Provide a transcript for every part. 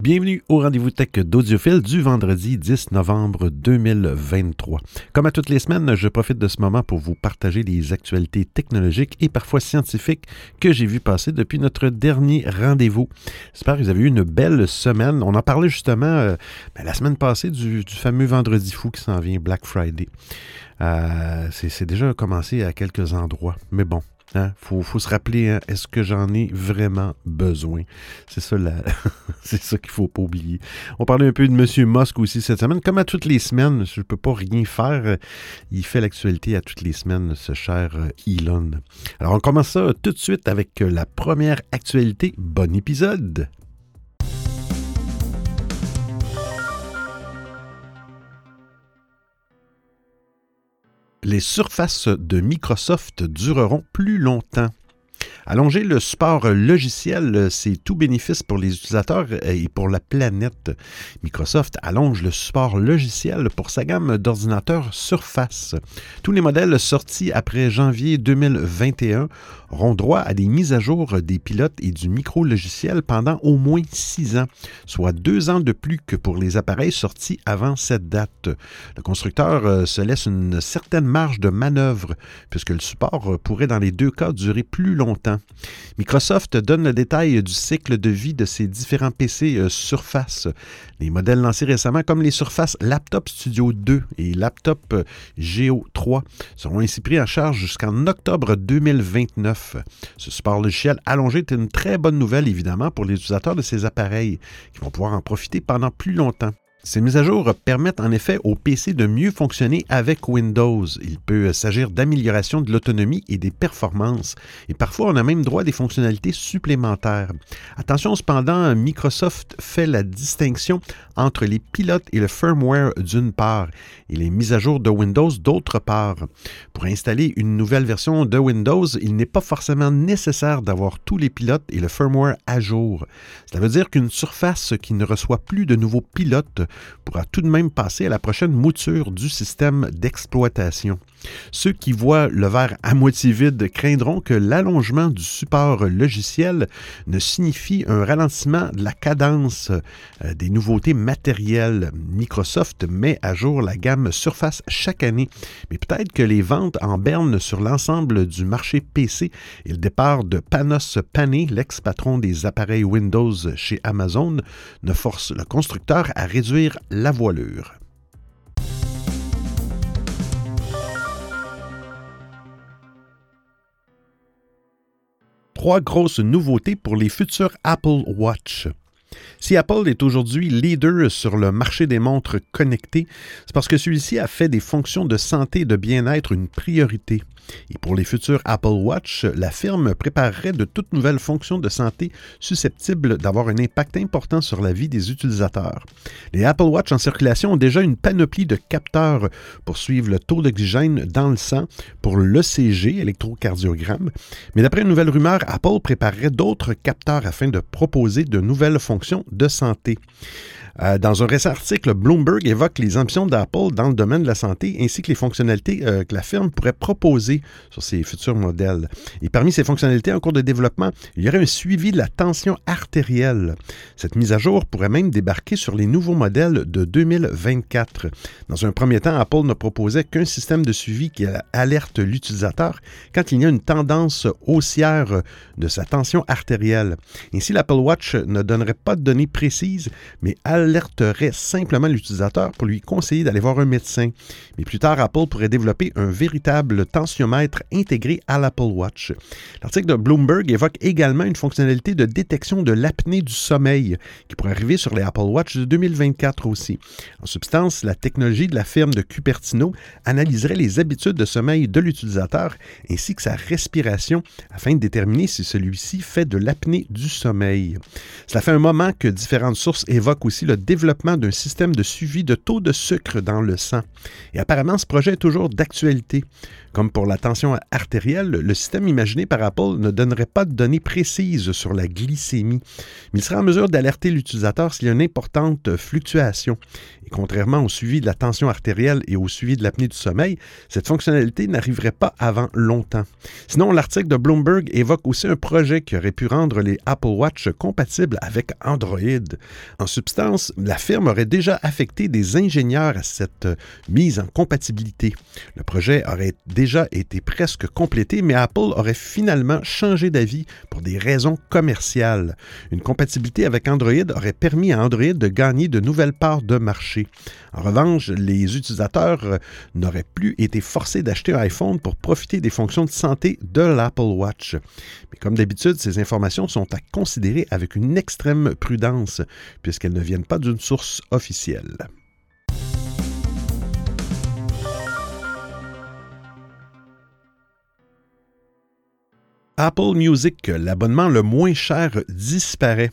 Bienvenue au rendez-vous tech d'Audiophile du vendredi 10 novembre 2023. Comme à toutes les semaines, je profite de ce moment pour vous partager les actualités technologiques et parfois scientifiques que j'ai vu passer depuis notre dernier rendez-vous. J'espère que vous avez eu une belle semaine. On en parlait justement euh, ben, la semaine passée du, fameux vendredi fou qui s'en vient, Black Friday. Euh, c'est déjà commencé à quelques endroits, mais bon, il hein, faut, se rappeler, hein, est-ce que j'en ai vraiment besoin? C'est ça, c'est ça qu'il ne faut pas oublier. On parlait un peu de M. Musk aussi cette semaine. Comme à toutes les semaines, je ne peux pas rien faire. Il fait l'actualité à toutes les semaines, ce cher euh, Elon. Alors, on commence ça tout de suite avec la première actualité. Bon épisode! Les surfaces de Microsoft dureront plus longtemps. Allonger le support logiciel, c'est tout bénéfice pour les utilisateurs et pour la planète. Microsoft allonge le support logiciel pour sa gamme d'ordinateurs Surface. Tous les modèles sortis après janvier 2021 auront droit à des mises à jour des pilotes et du micro-logiciel pendant au moins six ans, soit deux ans de plus que pour les appareils sortis avant cette date. Le constructeur euh, se laisse une certaine marge de manœuvre, puisque le support pourrait dans les deux cas durer plus longtemps. Microsoft donne le détail du cycle de vie de ses différents PC euh, Surface. Les modèles lancés récemment, comme les Surface Laptop Studio 2 et Laptop euh, Geo 3, seront ainsi pris en charge jusqu'en octobre 2029. Ce support logiciel allongé est une très bonne nouvelle, évidemment, pour les utilisateurs de ces appareils, qui vont pouvoir en profiter pendant plus longtemps. Ces mises à jour permettent en effet au PC de mieux fonctionner avec Windows. Il peut s'agir d'amélioration de l'autonomie et des performances. Et parfois, on a même droit à des fonctionnalités supplémentaires. Attention cependant, Microsoft fait la distinction entre les pilotes et le firmware d'une part et les mises à jour de Windows d'autre part. Pour installer une nouvelle version de Windows, il n'est pas forcément nécessaire d'avoir tous les pilotes et le firmware à jour. Cela veut dire qu'une surface qui ne reçoit plus de nouveaux pilotes pourra tout de même passer à la prochaine mouture du système d'exploitation. Ceux qui voient le verre à moitié vide craindront que l'allongement du support logiciel ne signifie un ralentissement de la cadence euh, des nouveautés matérielles. Microsoft met à jour la gamme Surface chaque année, mais peut-être que les ventes en berne sur l'ensemble du marché PC et le départ de Panos Panay, l'ex-patron des appareils Windows chez Amazon, ne forcent le constructeur à réduire la voilure. trois grosses nouveautés pour les futurs Apple Watch. Si Apple est aujourd'hui leader sur le marché des montres connectées, c'est parce que celui-ci a fait des fonctions de santé et de bien-être une priorité. Et pour les futurs Apple Watch, la firme préparerait de toutes nouvelles fonctions de santé susceptibles d'avoir un impact important sur la vie des utilisateurs. Les Apple Watch en circulation ont déjà une panoplie de capteurs pour suivre le taux d'oxygène dans le sang pour l'ECG, électrocardiogramme. Mais d'après une nouvelle rumeur, Apple préparerait d'autres capteurs afin de proposer de nouvelles fonctions de santé. Euh, dans un récent article, Bloomberg évoque les ambitions d'Apple dans le domaine de la santé ainsi que les fonctionnalités euh, que la firme pourrait proposer sur ses futurs modèles. Et parmi ces fonctionnalités en cours de développement, il y aurait un suivi de la tension artérielle. Cette mise à jour pourrait même débarquer sur les nouveaux modèles de 2024. Dans un premier temps, Apple ne proposait qu'un système de suivi qui alerte l'utilisateur quand il y a une tendance haussière de sa tension artérielle. Ainsi, l'Apple Watch ne donnerait pas de données précises, mais alerterait simplement l'utilisateur pour lui conseiller d'aller voir un médecin. Mais plus tard, Apple pourrait développer un véritable tensiomètre intégré à l'Apple Watch. L'article de Bloomberg évoque également une fonctionnalité de détection de l'apnée du sommeil qui pourrait arriver sur les Apple Watch de 2024 aussi. En substance, la technologie de la firme de Cupertino analyserait les habitudes de sommeil de l'utilisateur ainsi que sa respiration afin de déterminer si celui-ci fait de l'apnée du sommeil. Cela fait un moment que différentes sources évoquent aussi le développement d'un système de suivi de taux de sucre dans le sang. Et apparemment, ce projet est toujours d'actualité. Comme pour la tension artérielle, le système imaginé par Apple ne donnerait pas de données précises sur la glycémie, mais il serait en mesure d'alerter l'utilisateur s'il y a une importante fluctuation. Contrairement au suivi de la tension artérielle et au suivi de l'apnée du sommeil, cette fonctionnalité n'arriverait pas avant longtemps. Sinon, l'article de Bloomberg évoque aussi un projet qui aurait pu rendre les Apple Watch compatibles avec Android. En substance, la firme aurait déjà affecté des ingénieurs à cette mise en compatibilité. Le projet aurait déjà été presque complété, mais Apple aurait finalement changé d'avis pour des raisons commerciales. Une compatibilité avec Android aurait permis à Android de gagner de nouvelles parts de marché. En revanche, les utilisateurs n'auraient plus été forcés d'acheter un iPhone pour profiter des fonctions de santé de l'Apple Watch. Mais comme d'habitude, ces informations sont à considérer avec une extrême prudence, puisqu'elles ne viennent pas d'une source officielle. Apple Music, l'abonnement le moins cher, disparaît.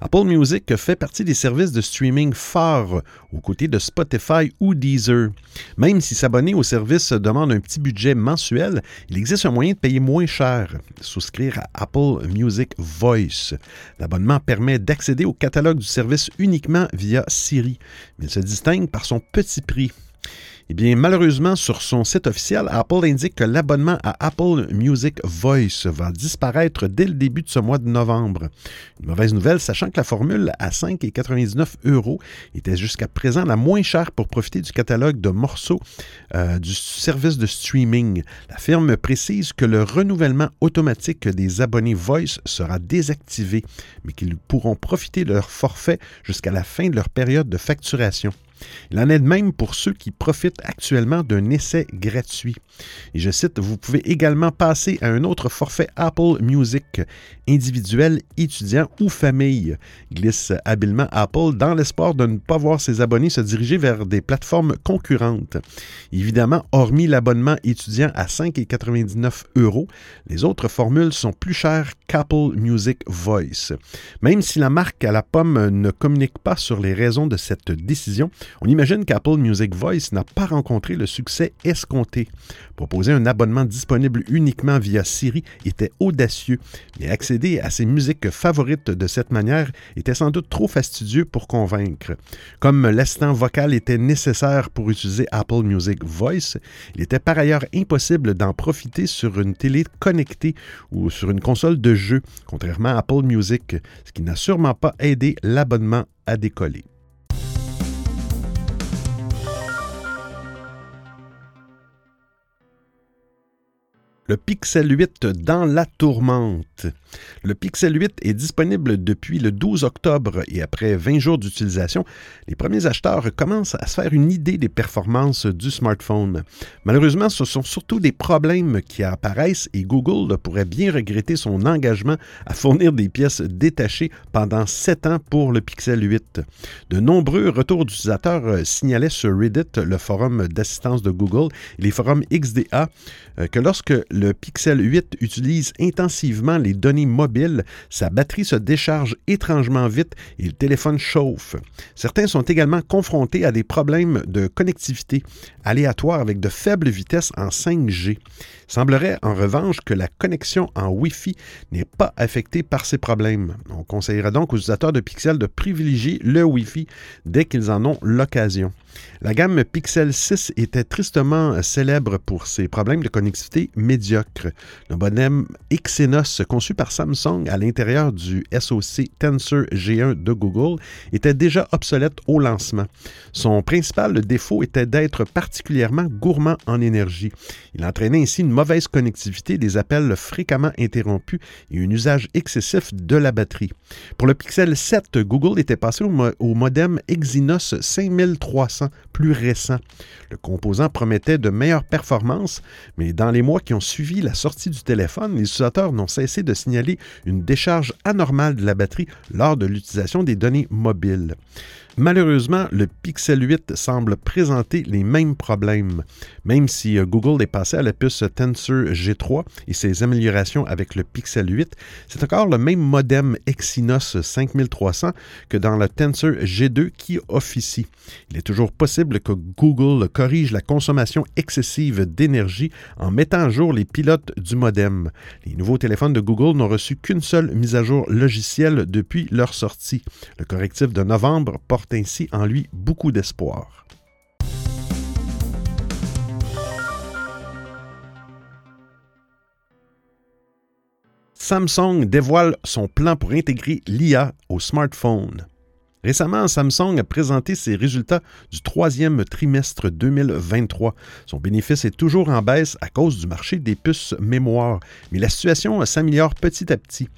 Apple Music fait partie des services de streaming phares aux côtés de Spotify ou Deezer. Même si s'abonner au service demande un petit budget mensuel, il existe un moyen de payer moins cher. Souscrire à Apple Music Voice. L'abonnement permet d'accéder au catalogue du service uniquement via Siri, mais il se distingue par son petit prix. Eh malheureusement, sur son site officiel, Apple indique que l'abonnement à Apple Music Voice va disparaître dès le début de ce mois de novembre. Une mauvaise nouvelle, sachant que la formule à 5,99 euros était jusqu'à présent la moins chère pour profiter du catalogue de morceaux euh, du service de streaming. La firme précise que le renouvellement automatique des abonnés Voice sera désactivé, mais qu'ils pourront profiter de leur forfait jusqu'à la fin de leur période de facturation. Il en est de même pour ceux qui profitent actuellement d'un essai gratuit. Et je cite, vous pouvez également passer à un autre forfait Apple Music, individuel, étudiant ou famille, glisse habilement Apple dans l'espoir de ne pas voir ses abonnés se diriger vers des plateformes concurrentes. Évidemment, hormis l'abonnement étudiant à 5,99 euros, les autres formules sont plus chères qu'Apple Music Voice. Même si la marque à la pomme ne communique pas sur les raisons de cette décision, on imagine qu'Apple Music Voice n'a pas rencontré le succès escompté. Proposer un abonnement disponible uniquement via Siri était audacieux, mais accéder à ses musiques favorites de cette manière était sans doute trop fastidieux pour convaincre. Comme l'assistant vocal était nécessaire pour utiliser Apple Music Voice, il était par ailleurs impossible d'en profiter sur une télé connectée ou sur une console de jeu, contrairement à Apple Music, ce qui n'a sûrement pas aidé l'abonnement à décoller. Le Pixel 8 dans la tourmente. Le Pixel 8 est disponible depuis le 12 octobre et après 20 jours d'utilisation, les premiers acheteurs commencent à se faire une idée des performances du smartphone. Malheureusement, ce sont surtout des problèmes qui apparaissent et Google pourrait bien regretter son engagement à fournir des pièces détachées pendant 7 ans pour le Pixel 8. De nombreux retours d'utilisateurs signalaient sur Reddit, le forum d'assistance de Google, et les forums XDA, euh, que lorsque le Pixel 8 utilise intensivement les données mobiles, sa batterie se décharge étrangement vite et le téléphone chauffe. Certains sont également confrontés à des problèmes de connectivité aléatoire avec de faibles vitesses en 5G. Il semblerait en revanche que la connexion en Wi-Fi n'est pas affectée par ces problèmes. On conseillera donc aux utilisateurs de Pixel de privilégier le Wi-Fi dès qu'ils en ont l'occasion. La gamme Pixel 6 était tristement célèbre pour ses problèmes de connectivité médiocres. Le modem Exynos, conçu par Samsung à l'intérieur du SoC Tensor G1 de Google, était déjà obsolète au lancement. Son principal défaut était d'être particulièrement gourmand en énergie. Il entraînait ainsi une mauvaise connectivité, des appels fréquemment interrompus et un usage excessif de la batterie. Pour le Pixel 7, Google était passé au, modem Exynos 5300 plus récent. Le composant promettait de meilleures performances, mais dans les mois qui ont suivi la sortie du téléphone, les utilisateurs n'ont cessé de signaler une décharge anormale de la batterie lors de l'utilisation des données mobiles. Malheureusement, le Pixel 8 semble présenter les mêmes problèmes. Même si euh, Google est passé à la puce Tensor G3 et ses améliorations avec le Pixel 8, c'est encore le même modem Exynos 5300 que dans le Tensor G2 qui officie. Il est toujours possible que Google corrige la consommation excessive d'énergie en mettant à jour les pilotes du modem. Les nouveaux téléphones de Google n'ont reçu qu'une seule mise à jour logicielle depuis leur sortie. Le correctif de novembre porte ainsi en lui beaucoup d'espoir. Samsung dévoile son plan pour intégrer l'IA au smartphone. Récemment, Samsung a présenté ses résultats du troisième trimestre 2023. Son bénéfice est toujours en baisse à cause du marché des puces mémoire, mais la situation s'améliore petit à petit.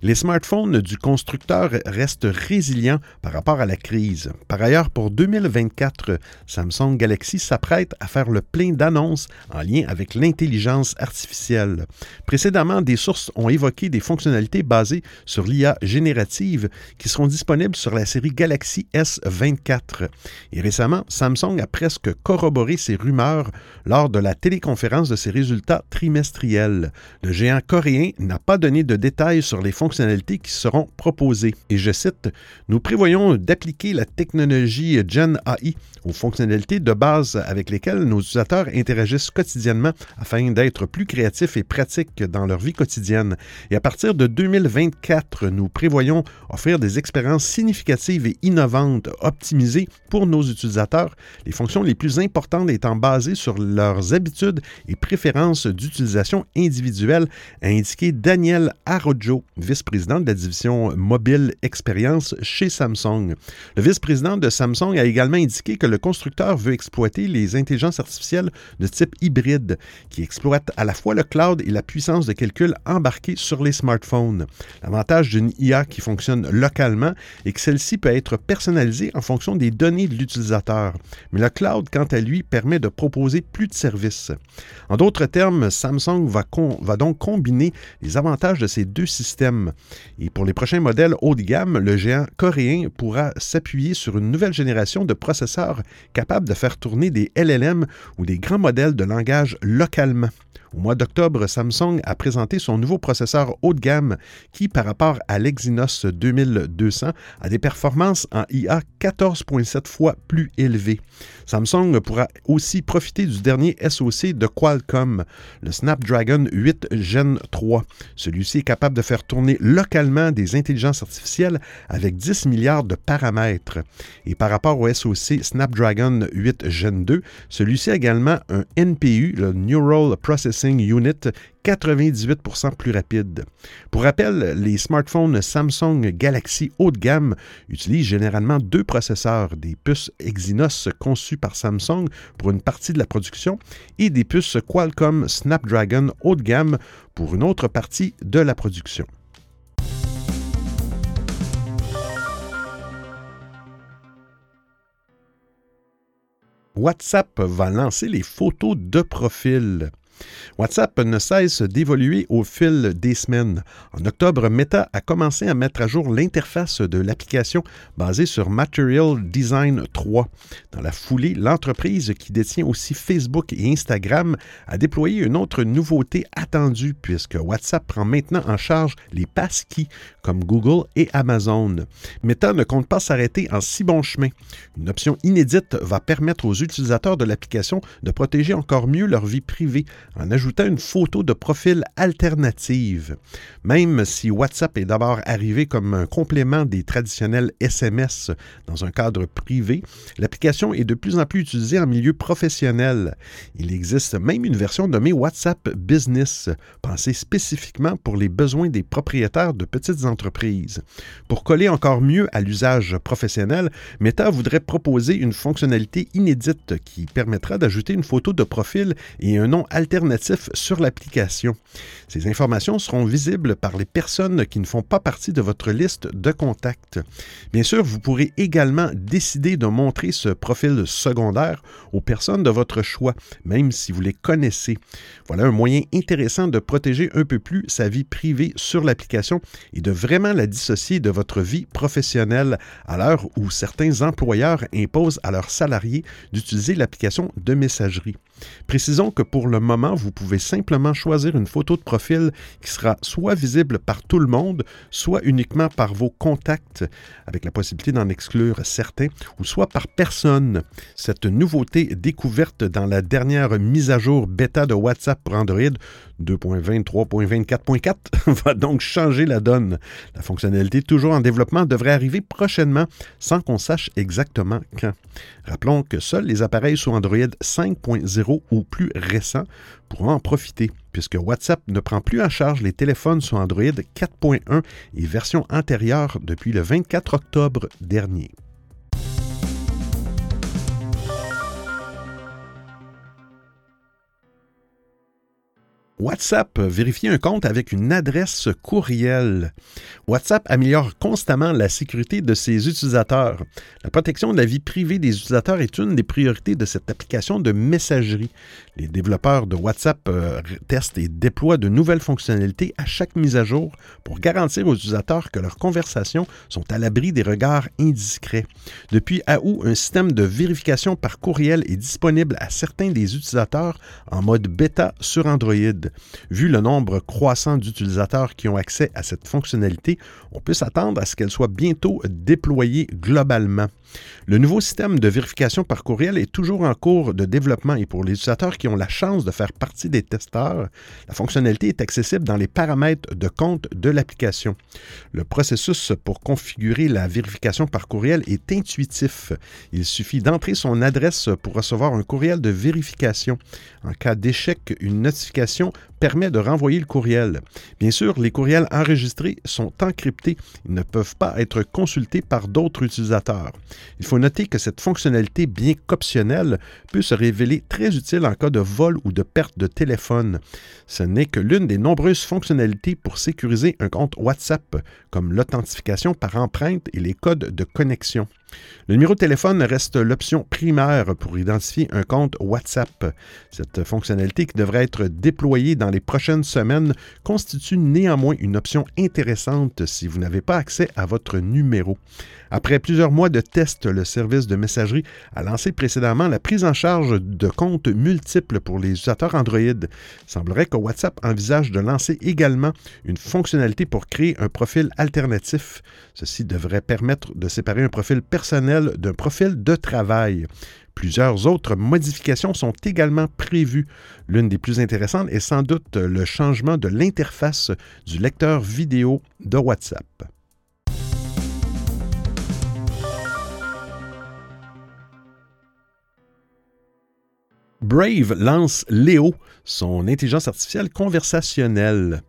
Les smartphones du constructeur restent résilients par rapport à la crise. Par ailleurs, pour 2024, Samsung Galaxy s'apprête à faire le plein d'annonces en lien avec l'intelligence artificielle. Précédemment, des sources ont évoqué des fonctionnalités basées sur l'IA générative qui seront disponibles sur la série Galaxy S24. Et récemment, Samsung a presque corroboré ces rumeurs lors de la téléconférence de ses résultats trimestriels. Le géant coréen n'a pas donné de détails sur les fonctionnalités qui seront proposées. Et je cite, Nous prévoyons d'appliquer la technologie Gen AI aux fonctionnalités de base avec lesquelles nos utilisateurs interagissent quotidiennement afin d'être plus créatifs et pratiques dans leur vie quotidienne. Et à partir de 2024, nous prévoyons offrir des expériences significatives et innovantes optimisées pour nos utilisateurs, les fonctions les plus importantes étant basées sur leurs habitudes et préférences d'utilisation individuelle, a indiqué Daniel Arojo, vice-président de la division mobile expérience chez Samsung. Le vice-président de Samsung a également indiqué que le constructeur veut exploiter les intelligences artificielles de type hybride, qui exploitent à la fois le cloud et la puissance de calcul embarquée sur les smartphones. L'avantage d'une IA qui fonctionne localement est que celle-ci peut être personnalisé en fonction des données de l'utilisateur. Mais le cloud, quant à lui, permet de proposer plus de services. En d'autres termes, Samsung va, va donc combiner les avantages de ces deux systèmes. Et pour les prochains modèles haut de gamme, le géant coréen pourra s'appuyer sur une nouvelle génération de processeurs capables de faire tourner des LLM ou des grands modèles de langage localement. Au mois d'octobre, Samsung a présenté son nouveau processeur haut de gamme qui, par rapport à l'Exynos 2200, a des performances en IA 14,7 fois plus élevées. Samsung pourra aussi profiter du dernier SoC de Qualcomm, le Snapdragon 8 Gen 3. Celui-ci est capable de faire tourner localement des intelligences artificielles avec 10 milliards de paramètres. Et par rapport au SoC Snapdragon 8 Gen 2, celui-ci a également un NPU, le Neural Processing Unit 98% plus rapide. Pour rappel, les smartphones Samsung Galaxy haut de gamme utilisent généralement deux processeurs, des puces Exynos conçues par Samsung pour une partie de la production et des puces Qualcomm Snapdragon haut de gamme pour une autre partie de la production. WhatsApp va lancer les photos de profil. WhatsApp ne cesse d'évoluer au fil des semaines. En octobre, Meta a commencé à mettre à jour l'interface de l'application basée sur Material Design 3. Dans la foulée, l'entreprise qui détient aussi Facebook et Instagram a déployé une autre nouveauté attendue puisque WhatsApp prend maintenant en charge les passkeys comme Google et Amazon. Meta ne compte pas s'arrêter en si bon chemin. Une option inédite va permettre aux utilisateurs de l'application de protéger encore mieux leur vie privée en ajoutant une photo de profil alternative. Même si WhatsApp est d'abord arrivé comme un complément des traditionnels SMS dans un cadre privé, l'application est de plus en plus utilisée en milieu professionnel. Il existe même une version nommée WhatsApp Business, pensée spécifiquement pour les besoins des propriétaires de petites entreprises. Pour coller encore mieux à l'usage professionnel, Meta voudrait proposer une fonctionnalité inédite qui permettra d'ajouter une photo de profil et un nom alternatif sur l'application. Ces informations seront visibles par les personnes qui ne font pas partie de votre liste de contacts. Bien sûr, vous pourrez également décider de montrer ce profil secondaire aux personnes de votre choix, même si vous les connaissez. Voilà un moyen intéressant de protéger un peu plus sa vie privée sur l'application et de vraiment la dissocier de votre vie professionnelle à l'heure où certains employeurs imposent à leurs salariés d'utiliser l'application de messagerie. Précisons que pour le moment, vous pouvez simplement choisir une photo de profil qui sera soit visible par tout le monde, soit uniquement par vos contacts, avec la possibilité d'en exclure certains, ou soit par personne. Cette nouveauté découverte dans la dernière mise à jour bêta de WhatsApp pour Android 2.23.24.4 va donc changer la donne. La fonctionnalité toujours en développement devrait arriver prochainement sans qu'on sache exactement quand. Rappelons que seuls les appareils sous Android 5.0 ou plus récents pourront en profiter, puisque WhatsApp ne prend plus en charge les téléphones sous Android 4.1 et version antérieure depuis le 24 octobre dernier. WhatsApp vérifie un compte avec une adresse courriel. WhatsApp améliore constamment la sécurité de ses utilisateurs. La protection de la vie privée des utilisateurs est une des priorités de cette application de messagerie. Les développeurs de WhatsApp euh, testent et déploient de nouvelles fonctionnalités à chaque mise à jour pour garantir aux utilisateurs que leurs conversations sont à l'abri des regards indiscrets. Depuis août, un système de vérification par courriel est disponible à certains des utilisateurs en mode bêta sur Android. Vu le nombre croissant d'utilisateurs qui ont accès à cette fonctionnalité, on peut s'attendre à ce qu'elle soit bientôt déployée globalement. Le nouveau système de vérification par courriel est toujours en cours de développement et pour les utilisateurs qui la chance de faire partie des testeurs, la fonctionnalité est accessible dans les paramètres de compte de l'application. Le processus pour configurer la vérification par courriel est intuitif. Il suffit d'entrer son adresse pour recevoir un courriel de vérification. En cas d'échec, une notification permet de renvoyer le courriel. Bien sûr, les courriels enregistrés sont encryptés. Ils ne peuvent pas être consultés par d'autres utilisateurs. Il faut noter que cette fonctionnalité, bien qu'optionnelle, peut se révéler très utile en cas de vol ou de perte de téléphone. Ce n'est que l'une des nombreuses fonctionnalités pour sécuriser un compte WhatsApp, comme l'authentification par empreinte et les codes de connexion. Le numéro de téléphone reste l'option primaire pour identifier un compte WhatsApp. Cette fonctionnalité qui devrait être déployée dans les prochaines semaines constitue néanmoins une option intéressante si vous n'avez pas accès à votre numéro. Après plusieurs mois de tests, le service de messagerie a lancé précédemment la prise en charge de comptes multiples pour les utilisateurs Android. Il semblerait que WhatsApp envisage de lancer également une fonctionnalité pour créer un profil alternatif. Ceci devrait permettre de séparer un profil personnel d'un profil de travail. Plusieurs autres modifications sont également prévues. L'une des plus intéressantes est sans doute le changement de l'interface du lecteur vidéo de WhatsApp. Brave lance Léo, son intelligence artificielle conversationnelle.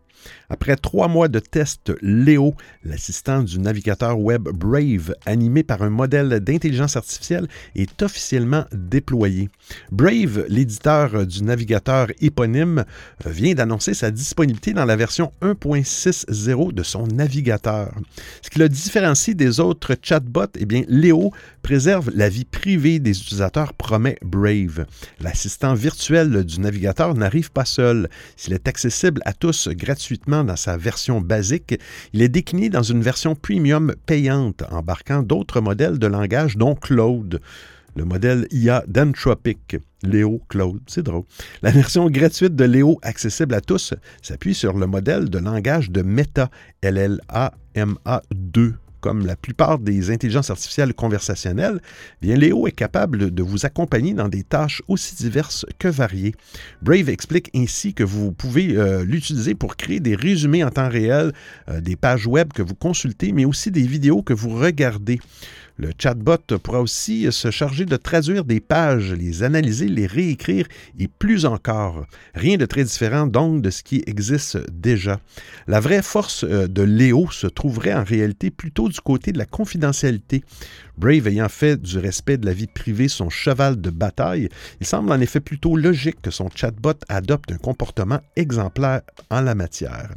Après trois mois de tests, Léo, l'assistant du navigateur web Brave, animé par un modèle d'intelligence artificielle, est officiellement déployé. Brave, l'éditeur du navigateur éponyme, vient d'annoncer sa disponibilité dans la version 1.6.0 de son navigateur. Ce qui le différencie des autres chatbots, eh bien, Léo préserve la vie privée des utilisateurs, promet Brave. L'assistant virtuel du navigateur n'arrive pas seul. S'il est accessible à tous gratuitement dans sa version basique, il est décliné dans une version premium payante, embarquant d'autres modèles de langage, dont Claude le modèle IA d'Anthropic, Léo Claude, c'est drôle. La version gratuite de Léo, accessible à tous, s'appuie sur le modèle de langage de Meta, LLA-MA 2 comme la plupart des intelligences artificielles conversationnelles, bien Léo est capable de vous accompagner dans des tâches aussi diverses que variées. Brave explique ainsi que vous pouvez euh, l'utiliser pour créer des résumés en temps réel, euh, des pages web que vous consultez, mais aussi des vidéos que vous regardez. Le chatbot pourra aussi se charger de traduire des pages, les analyser, les réécrire et plus encore. Rien de très différent donc de ce qui existe déjà. La vraie force euh, de Léo se trouverait en réalité plutôt du côté de la confidentialité. Brave ayant fait du respect de la vie privée son cheval de bataille, il semble en effet plutôt logique que son chatbot adopte un comportement exemplaire en la matière.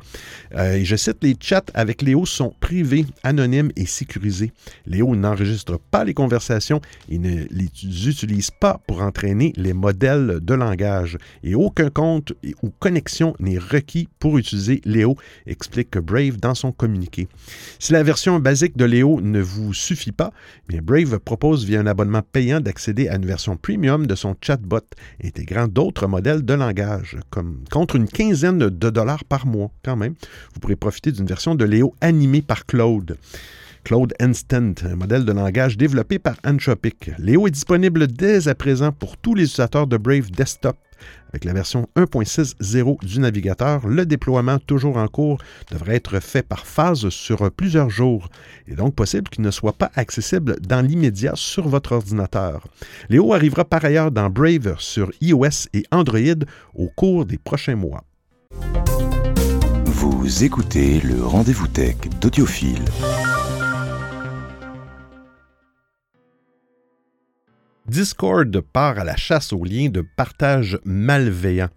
Euh, je cite, les chats avec Léo sont privés, anonymes et sécurisés. Léo n'enregistre pas les conversations et ne les utilise pas pour entraîner les modèles de langage. Et aucun compte ou connexion n'est requis pour utiliser Léo, explique Brave dans son communiqué. Si la version basique de Léo ne vous suffit pas, Brave propose via un abonnement payant d'accéder à une version premium de son chatbot, intégrant d'autres modèles de langage, comme contre une quinzaine de dollars par mois quand même. Vous pourrez profiter d'une version de Léo animée par Claude. Claude Instant, un modèle de langage développé par Anthropic. Léo est disponible dès à présent pour tous les utilisateurs de Brave Desktop. Avec la version 1.6.0 du navigateur, le déploiement toujours en cours devrait être fait par phase sur plusieurs jours. Il est donc possible qu'il ne soit pas accessible dans l'immédiat sur votre ordinateur. Léo arrivera par ailleurs dans Brave sur iOS et Android au cours des prochains mois. Vous écoutez le rendez-vous tech d'Audiophile. Discord part à la chasse aux liens de partage malveillants.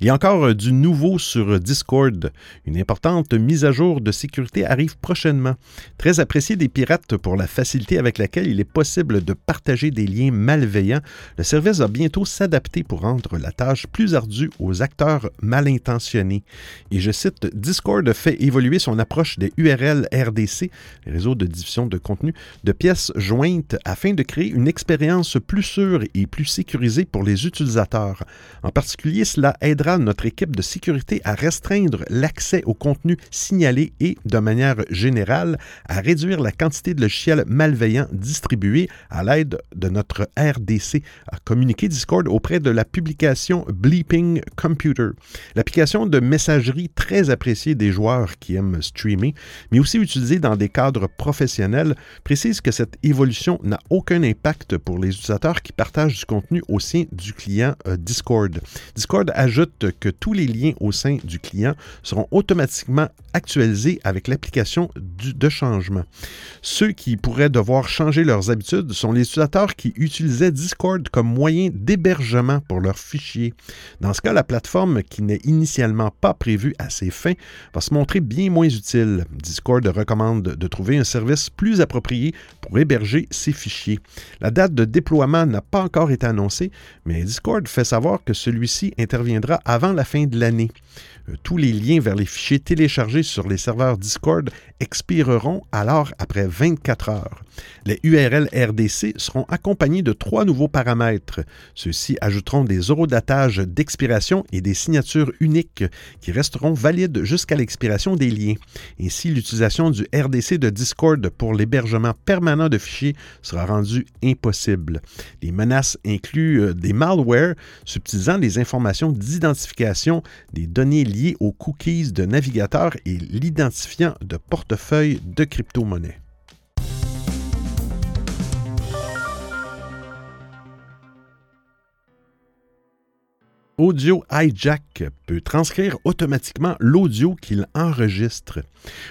Il y a encore euh, du nouveau sur Discord. Une importante mise à jour de sécurité arrive prochainement. Très apprécié des pirates pour la facilité avec laquelle il est possible de partager des liens malveillants, le service va bientôt s'adapter pour rendre la tâche plus ardue aux acteurs mal intentionnés. Et je cite, Discord fait évoluer son approche des URL RDC, les réseaux de diffusion de contenu, de pièces jointes afin de créer une expérience plus sûre et plus sécurisée pour les utilisateurs. En particulier, cela aidera notre équipe de sécurité à restreindre l'accès au contenu signalé et, de manière générale, à réduire la quantité de logiciels malveillants distribués à l'aide de notre RDC, a communiqué Discord auprès de la publication Bleeping Computer. L'application de messagerie très appréciée des joueurs qui aiment streamer, mais aussi utilisée dans des cadres professionnels, précise que cette évolution n'a aucun impact pour les utilisateurs qui partagent du contenu au sein du client euh, Discord. Discord ajoute que tous les liens au sein du client seront automatiquement actualisés avec l'application de changement. Ceux qui pourraient devoir changer leurs habitudes sont les utilisateurs qui utilisaient Discord comme moyen d'hébergement pour leurs fichiers. Dans ce cas, la plateforme qui n'est initialement pas prévue à ces fins va se montrer bien moins utile. Discord recommande de trouver un service plus approprié pour héberger ces fichiers. La date de déploiement n'a pas encore été annoncée, mais Discord fait savoir que celui-ci avant la fin de l'année. Euh, tous les liens vers les fichiers téléchargés sur les serveurs Discord expireront alors après 24 heures. Les URL RDC seront accompagnés de trois nouveaux paramètres. Ceux-ci ajouteront des eurodatages d'expiration et des signatures uniques qui resteront valides jusqu'à l'expiration des liens. Ainsi, l'utilisation du RDC de Discord pour l'hébergement permanent de fichiers sera rendue impossible. Les menaces incluent euh, des malwares subtilisant les informations d'identification des données liées aux cookies de navigateurs et l'identifiant de de crypto-monnaies. Audio Hijack peut transcrire automatiquement l'audio qu'il enregistre.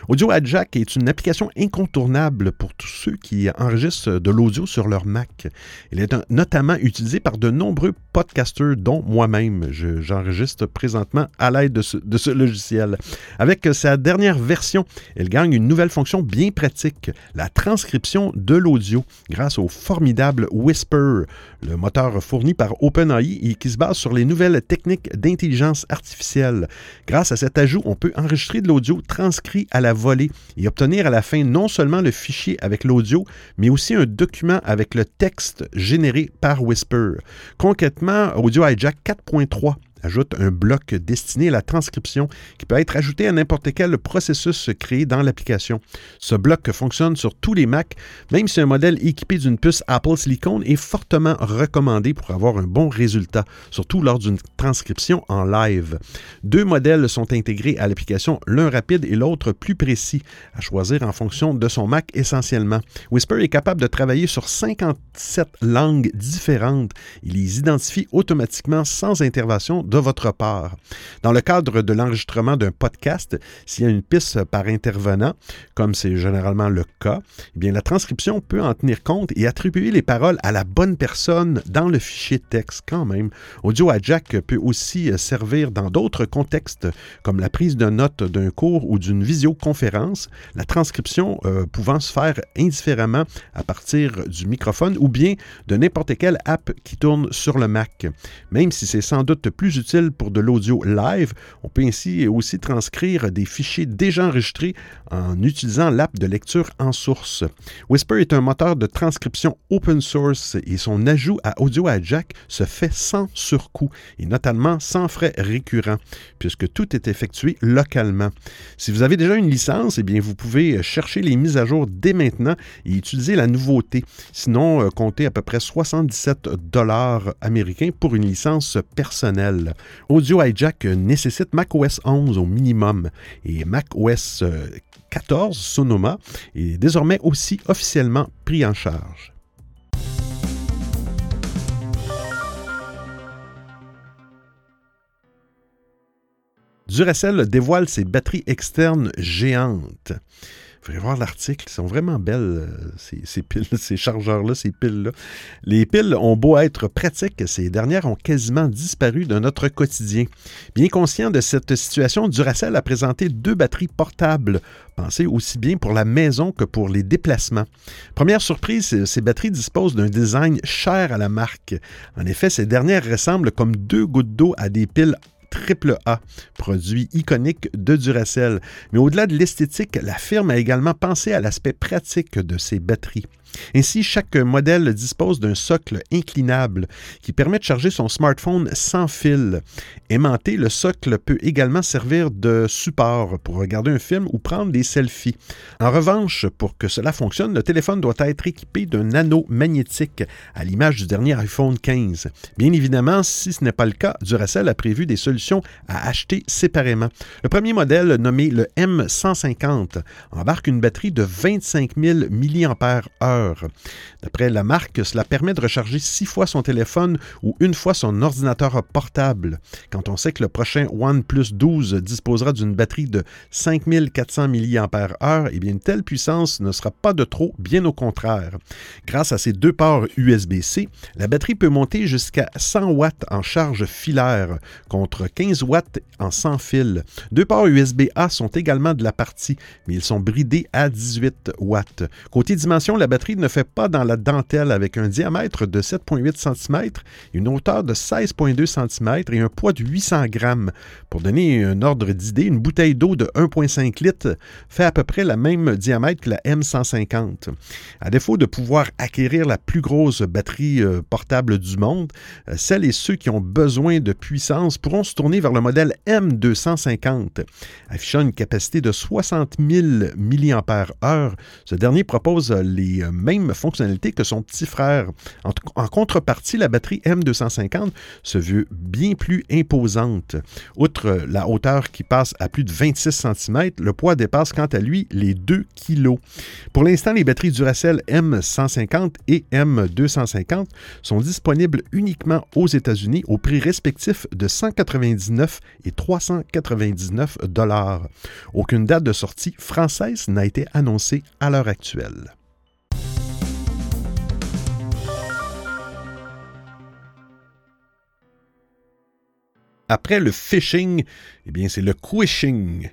Audio Hijack est une application incontournable pour tous ceux qui enregistrent de l'audio sur leur Mac. Il est notamment utilisé par de nombreux podcasters, dont moi-même. J'enregistre présentement à l'aide de, de, ce logiciel. Avec sa dernière version, elle gagne une nouvelle fonction bien pratique, la transcription de l'audio, grâce au formidable Whisper, le moteur fourni par OpenAI et qui se base sur les nouvelles technique d'intelligence artificielle. Grâce à cet ajout, on peut enregistrer de l'audio transcrit à la volée et obtenir à la fin non seulement le fichier avec l'audio, mais aussi un document avec le texte généré par Whisper. Concrètement, Audio Hijack 4.3 ajoute un bloc destiné à la transcription qui peut être ajouté à n'importe quel processus créé dans l'application. Ce bloc fonctionne sur tous les Mac, même si un modèle équipé d'une puce Apple Silicon est fortement recommandé pour avoir un bon résultat, surtout lors d'une transcription en live. Deux modèles sont intégrés à l'application, l'un rapide et l'autre plus précis, à choisir en fonction de son Mac essentiellement. Whisper est capable de travailler sur 57 langues différentes. Il les identifie automatiquement sans intervention de de votre part. Dans le cadre de l'enregistrement d'un podcast, s'il y a une piste par intervenant, comme c'est généralement le cas, eh bien la transcription peut en tenir compte et attribuer les paroles à la bonne personne dans le fichier texte quand même. Audio Jack peut aussi servir dans d'autres contextes, comme la prise de notes d'un cours ou d'une visioconférence, la transcription euh, pouvant se faire indifféremment à partir du microphone ou bien de n'importe quelle app qui tourne sur le Mac. Même si c'est sans doute plus utile pour de l'audio live, on peut ainsi aussi transcrire des fichiers déjà enregistrés en utilisant l'app de lecture en source. Whisper est un moteur de transcription open source et son ajout à Audio Jack se fait sans surcoût et notamment sans frais récurrents, puisque tout est effectué localement. Si vous avez déjà une licence, eh bien, vous pouvez chercher les mises à jour dès maintenant et utiliser la nouveauté. Sinon, euh, comptez à peu près 77 dollars américains pour une licence personnelle. Audio Hijack nécessite macOS 11 au minimum et macOS 14 euh, Sonoma est désormais aussi officiellement pris en charge. Duracell dévoile ses batteries externes géantes. Vous pouvez voir l'article, ils sont vraiment belles, euh, ces, piles, ces chargeurs-là, ces piles-là. Les piles ont beau être pratiques, ces dernières ont quasiment disparu de notre quotidien. Bien conscient de cette situation, Duracell a présenté deux batteries portables, pensées aussi bien pour la maison que pour les déplacements. Première surprise, ces batteries disposent d'un design cher à la marque. En effet, ces dernières ressemblent comme deux gouttes d'eau à des piles triple A, produit iconique de Duracell. Mais au-delà de l'esthétique, la firme a également pensé à l'aspect pratique de ses batteries. Ainsi, chaque modèle dispose d'un socle inclinable qui permet de charger son smartphone sans fil. Aimanté, le socle peut également servir de support pour regarder un film ou prendre des selfies. En revanche, pour que cela fonctionne, le téléphone doit être équipé d'un anneau magnétique à l'image du dernier iPhone 15. Bien évidemment, si ce n'est pas le cas, Duracell a prévu des solutions à acheter séparément. Le premier modèle, nommé le M150, embarque une batterie de 25 000 mAh D'après la marque, cela permet de recharger six fois son téléphone ou une fois son ordinateur portable. Quand on sait que le prochain OnePlus 12 disposera d'une batterie de 5400 mAh, eh bien une telle puissance ne sera pas de trop, bien au contraire. Grâce à ces deux ports USB-C, la batterie peut monter jusqu'à 100 watts en charge filaire contre 15 watts en sans fil. Deux ports USB-A sont également de la partie, mais ils sont bridés à 18 watts. Côté dimension, la batterie ne fait pas dans la dentelle avec un diamètre de 7,8 cm, une hauteur de 16,2 cm et un poids de 800 grammes. Pour donner un ordre d'idée, une bouteille d'eau de 1,5 litres fait à peu près le même diamètre que la M150. À défaut de pouvoir acquérir la plus grosse batterie euh, portable du monde, euh, celles et ceux qui ont besoin de puissance pourront se tourner vers le modèle M250. Affichant une capacité de 60 000 mAh, ce dernier propose les mêmes fonctionnalités que son petit frère. En, contrepartie, la batterie M250 se veut bien plus imposante. Outre la hauteur qui passe à plus de 26 cm, le poids dépasse quant à lui les 2 kg. Pour l'instant, les batteries Duracell M150 et M250 sont disponibles uniquement aux États-Unis au prix respectif de 199 et 399 dollars. Aucune date de sortie française n'a été annoncée à l'heure actuelle. Après le phishing, eh bien, c'est le quishing.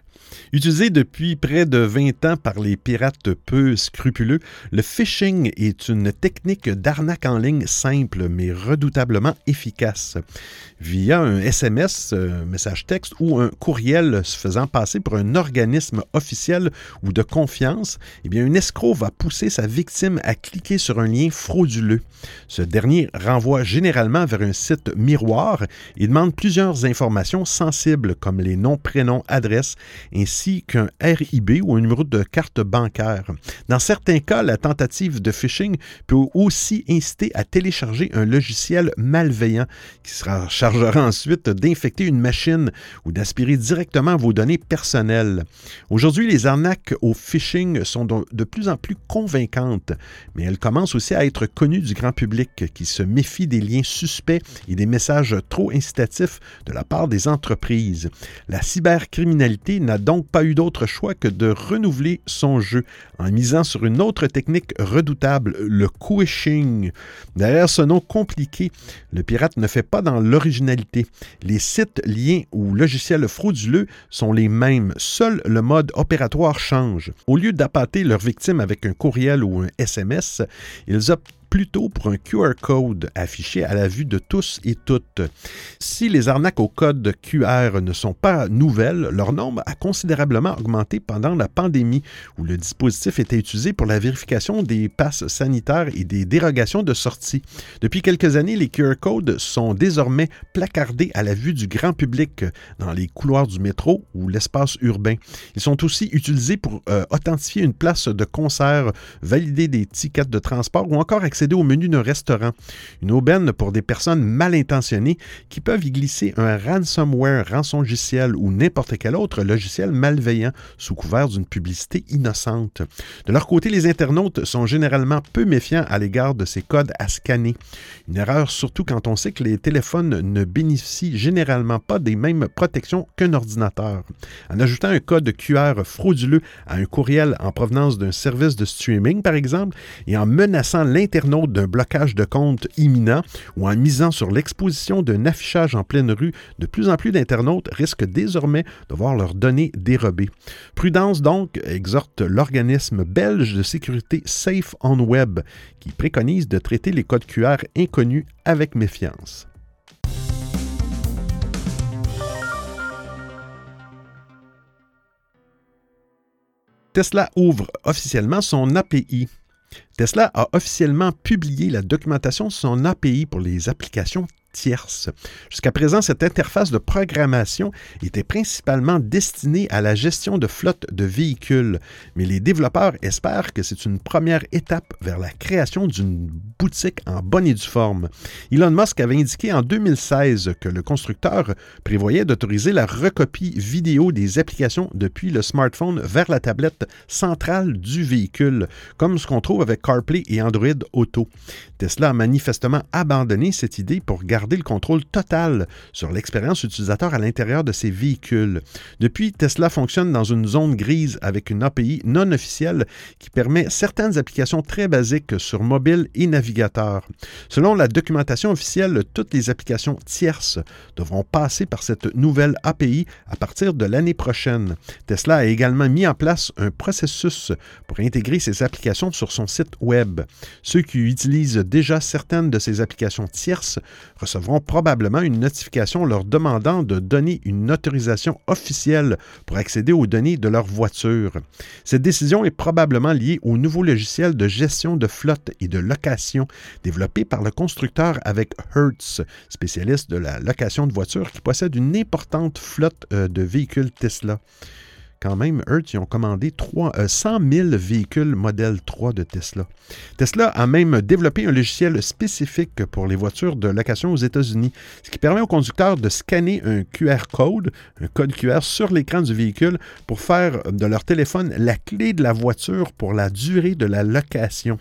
Utilisé depuis près de 20 ans par les pirates peu scrupuleux, le phishing est une technique d'arnaque en ligne simple mais redoutablement efficace. Via un SMS, un message texte ou un courriel se faisant passer pour un organisme officiel ou de confiance, eh un escroc va pousser sa victime à cliquer sur un lien frauduleux. Ce dernier renvoie généralement vers un site miroir et demande plusieurs informations sensibles comme les noms, prénoms, adresses, ainsi qu'un RIB ou un numéro de carte bancaire. Dans certains cas, la tentative de phishing peut aussi inciter à télécharger un logiciel malveillant qui sera chargera ensuite d'infecter une machine ou d'aspirer directement vos données personnelles. Aujourd'hui, les arnaques au phishing sont de plus en plus convaincantes, mais elles commencent aussi à être connues du grand public qui se méfie des liens suspects et des messages trop incitatifs de la part des entreprises. La cybercriminalité n'a donc pas eu d'autre choix que de renouveler son jeu en misant sur une autre technique redoutable, le quishing. Derrière ce nom compliqué, le pirate ne fait pas dans l'originalité. Les sites, liens ou logiciels frauduleux sont les mêmes, seul le mode opératoire change. Au lieu d'appâter leurs victimes avec un courriel ou un SMS, ils optent plutôt pour un QR code affiché à la vue de tous et toutes. Si les arnaques au code QR ne sont pas nouvelles, leur nombre a considérablement augmenté pendant la pandémie, où le dispositif était utilisé pour la vérification des passes sanitaires et des dérogations de sortie. Depuis quelques années, les QR codes sont désormais placardés à la vue du grand public dans les couloirs du métro ou l'espace urbain. Ils sont aussi utilisés pour euh, authentifier une place de concert, valider des tickets de transport ou encore accéder au menu d'un restaurant. Une aubaine pour des personnes mal intentionnées qui peuvent y glisser un ransomware, rançongiciel ou n'importe quel autre logiciel malveillant sous couvert d'une publicité innocente. De leur côté, les internautes sont généralement peu méfiants à l'égard de ces codes à scanner. Une erreur surtout quand on sait que les téléphones ne bénéficient généralement pas des mêmes protections qu'un ordinateur. En ajoutant un code QR frauduleux à un courriel en provenance d'un service de streaming, par exemple, et en menaçant l'internaute d'un blocage de compte imminent ou en misant sur l'exposition d'un affichage en pleine rue, de plus en plus d'internautes risquent désormais de voir leurs données dérobées. Prudence donc, exhorte l'organisme belge de sécurité Safe on Web, qui préconise de traiter les codes QR inconnus avec méfiance. Tesla ouvre officiellement son API Tesla a officiellement publié la documentation de son API pour les applications tierces. Jusqu'à présent, cette interface de programmation était principalement destinée à la gestion de flottes de véhicules, mais les développeurs espèrent que c'est une première étape vers la création d'une boutique en bonne et due forme. Elon Musk avait indiqué en 2016 que le constructeur prévoyait d'autoriser la recopie vidéo des applications depuis le smartphone vers la tablette centrale du véhicule, comme ce qu'on trouve avec CarPlay et Android Auto. Tesla a manifestement abandonné cette idée pour garder le contrôle total sur l'expérience utilisateur à l'intérieur de ses véhicules. Depuis, Tesla fonctionne dans une zone grise avec une API non officielle qui permet certaines applications très basiques sur mobile et navigateur. Selon la documentation officielle, toutes les applications tierces devront passer par cette nouvelle API à partir de l'année prochaine. Tesla a également mis en place un processus pour intégrer ces applications sur son site Web. Ceux qui utilisent déjà certaines de ces applications tierces recevront probablement une notification leur demandant de donner une autorisation officielle pour accéder aux données de leur voiture. Cette décision est probablement liée au nouveau logiciel de gestion de flotte et de location développé par le constructeur avec Hertz, spécialiste de la location de voitures qui possède une importante flotte euh, de véhicules Tesla quand même, Hertz, ils ont commandé 3, 100 000 véhicules modèle 3 de Tesla. Tesla a même développé un logiciel spécifique pour les voitures de location aux États-Unis, ce qui permet aux conducteurs de scanner un QR code, un code QR sur l'écran du véhicule pour faire de leur téléphone la clé de la voiture pour la durée de la location.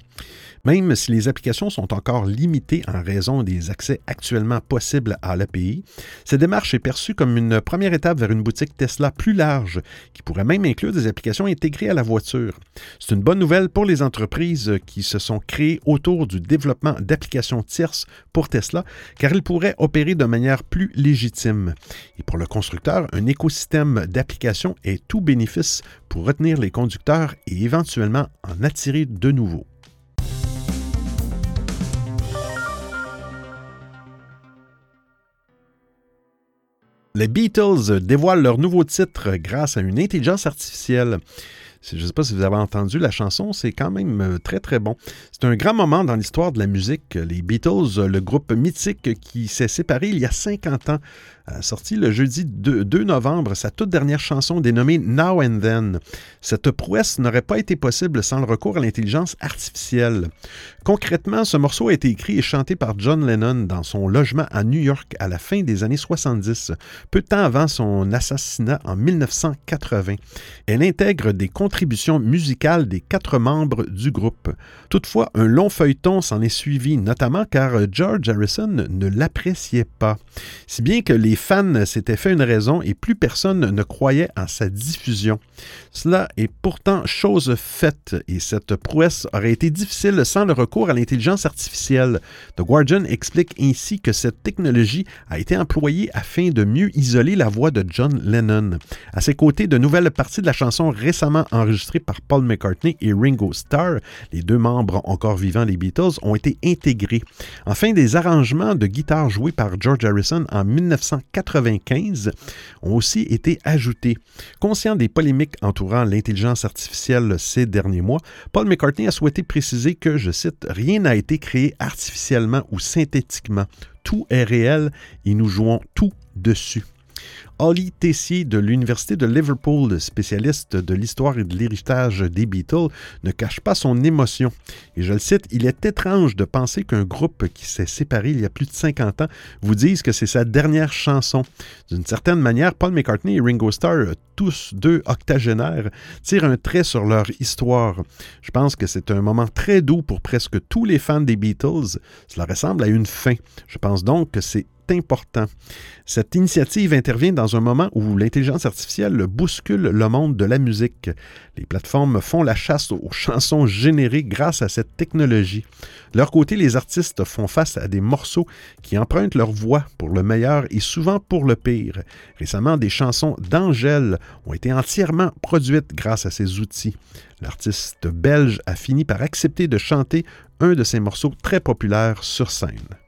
Même si les applications sont encore limitées en raison des accès actuellement possibles à l'API, cette démarche est perçue comme une première étape vers une boutique Tesla plus large qui pourrait même inclure des applications intégrées à la voiture. C'est une bonne nouvelle pour les entreprises qui se sont créées autour du développement d'applications tierces pour Tesla, car ils pourraient opérer de manière plus légitime. Et pour le constructeur, un écosystème d'applications est tout bénéfice pour retenir les conducteurs et éventuellement en attirer de nouveaux. Les Beatles dévoilent leur nouveau titre grâce à une intelligence artificielle. Je ne sais pas si vous avez entendu la chanson, c'est quand même euh, très très bon. C'est un grand moment dans l'histoire de la musique. Les Beatles, le groupe mythique qui s'est séparé il y a 50 ans, a sorti le jeudi 2, 2 novembre sa toute dernière chanson dénommée Now and Then. Cette prouesse n'aurait pas été possible sans le recours à l'intelligence artificielle. Concrètement, ce morceau a été écrit et chanté par John Lennon dans son logement à New York à la fin des années 70, peu de temps avant son assassinat en 1980. Elle intègre des contributions musicales des quatre membres du groupe. Toutefois, un long feuilleton s'en est suivi, notamment car George Harrison ne l'appréciait pas. Si bien que les fans s'étaient fait une raison et plus personne ne croyait en sa diffusion. Cela est pourtant chose faite et cette prouesse aurait été difficile sans le recours à l'intelligence artificielle. The Guardian explique ainsi que cette technologie a été employée afin de mieux isoler la voix de John Lennon. À ses côtés, de nouvelles parties de la chanson récemment enregistrées par Paul McCartney et Ringo Starr, les deux membres encore vivants des Beatles, ont été intégrés. Enfin, des arrangements de guitare joués par George Harrison en 1995 ont aussi été ajoutés. Conscient des polémiques entourant l'intelligence artificielle ces derniers mois, Paul McCartney a souhaité préciser que, je cite, Rien n'a été créé artificiellement ou synthétiquement. Tout est réel et nous jouons tout dessus. Holly Tessier de l'Université de Liverpool, spécialiste de l'histoire et de l'héritage des Beatles, ne cache pas son émotion. Et je le cite, Il est étrange de penser qu'un groupe qui s'est séparé il y a plus de 50 ans vous dise que c'est sa dernière chanson. D'une certaine manière, Paul McCartney et Ringo Starr, tous deux octogénaires, tirent un trait sur leur histoire. Je pense que c'est un moment très doux pour presque tous les fans des Beatles. Cela ressemble à une fin. Je pense donc que c'est important. Cette initiative intervient dans un moment où l'intelligence artificielle bouscule le monde de la musique. Les plateformes font la chasse aux chansons générées grâce à cette technologie. De leur côté, les artistes font face à des morceaux qui empruntent leur voix pour le meilleur et souvent pour le pire. Récemment, des chansons d'Angèle ont été entièrement produites grâce à ces outils. L'artiste belge a fini par accepter de chanter un de ses morceaux très populaires sur scène.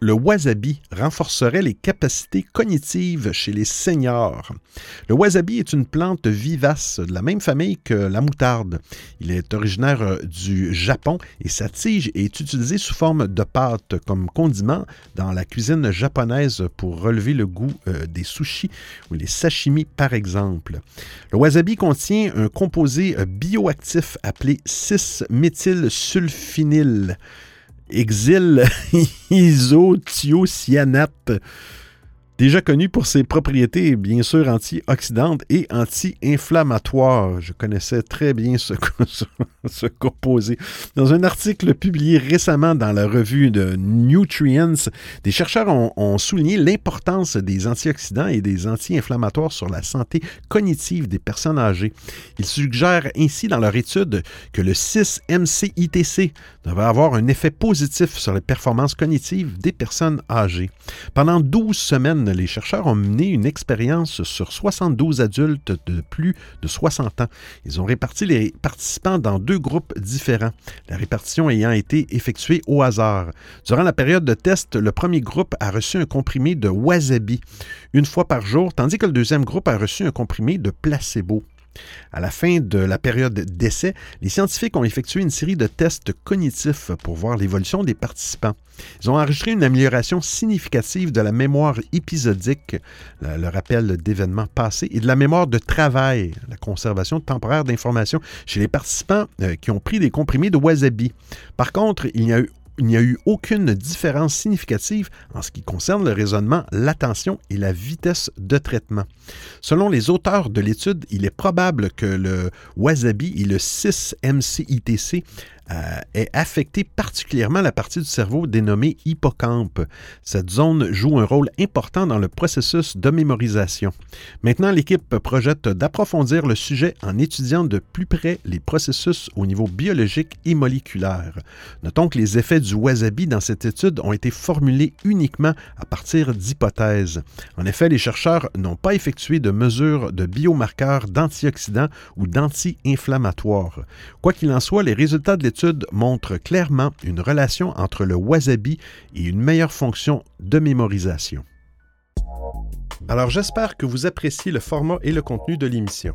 Le wasabi renforcerait les capacités cognitives chez les seniors. Le wasabi est une plante vivace de la même famille que la moutarde. Il est originaire euh, du Japon et sa tige est utilisée sous forme de pâte comme condiment dans la cuisine japonaise pour relever le goût euh, des sushis ou les sashimi par exemple. Le wasabi contient un composé euh, bioactif appelé 6-méthylsulfinyle exil isothiocyanate déjà connu pour ses propriétés bien sûr antioxydantes et anti-inflammatoires. Je connaissais très bien ce, composé. Dans un article publié récemment dans la revue de Nutrients, des chercheurs ont, ont souligné l'importance des antioxydants et des anti-inflammatoires sur la santé cognitive des personnes âgées. Ils suggèrent ainsi dans leur étude que le 6-MCITC devrait avoir un effet positif sur les performances cognitives des personnes âgées. Pendant 12 semaines, les chercheurs ont mené une expérience sur 72 adultes de plus de 60 ans. Ils ont réparti les participants dans deux groupes différents, la répartition ayant été effectuée au hasard. Durant la période de test, le premier groupe a reçu un comprimé de wasabi une fois par jour, tandis que le deuxième groupe a reçu un comprimé de placebo. À la fin de la période d'essai, les scientifiques ont effectué une série de tests cognitifs pour voir l'évolution des participants. Ils ont enregistré une amélioration significative de la mémoire épisodique, le rappel d'événements passés, et de la mémoire de travail, la conservation temporaire d'informations chez les participants euh, qui ont pris des comprimés de wasabi. Par contre, il n'y a eu il n'y a eu aucune différence significative en ce qui concerne le raisonnement, l'attention et la vitesse de traitement. Selon les auteurs de l'étude, il est probable que le wasabi et le 6-MCITC euh, est affecté particulièrement la partie du cerveau dénommée hippocampe. Cette zone joue un rôle important dans le processus de mémorisation. Maintenant, l'équipe projette d'approfondir le sujet en étudiant de plus près les processus au niveau biologique et moléculaire. Notons que les effets du wasabi dans cette étude ont été formulés uniquement à partir d'hypothèses. En effet, les chercheurs n'ont pas effectué de mesures de biomarqueurs d'antioxydants ou d'anti-inflammatoires. Quoi qu'il en soit, les résultats de l'étude montre clairement une relation entre le wasabi et une meilleure fonction de mémorisation. Alors j'espère que vous appréciez le format et le contenu de l'émission.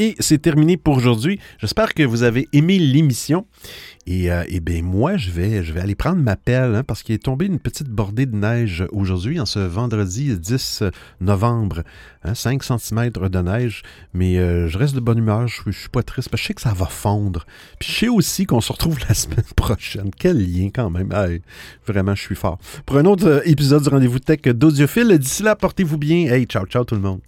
Et c'est terminé pour aujourd'hui. J'espère que vous avez aimé l'émission. Et, euh, eh bien, moi, je vais, je vais aller prendre ma pelle hein, parce qu'il est tombé une petite bordée de neige aujourd'hui, en ce vendredi 10 novembre. 5 hein, cm de neige. Mais euh, je reste de bonne humeur. Je, suis pas triste je sais que ça va fondre. Puis je sais aussi qu'on se retrouve la semaine prochaine. Quel lien quand même. vraiment, je suis fort. Pour un autre euh, épisode du Rendez-vous Tech d'Audiophile, d'ici là, portez-vous bien. Hey, ciao, ciao tout le monde.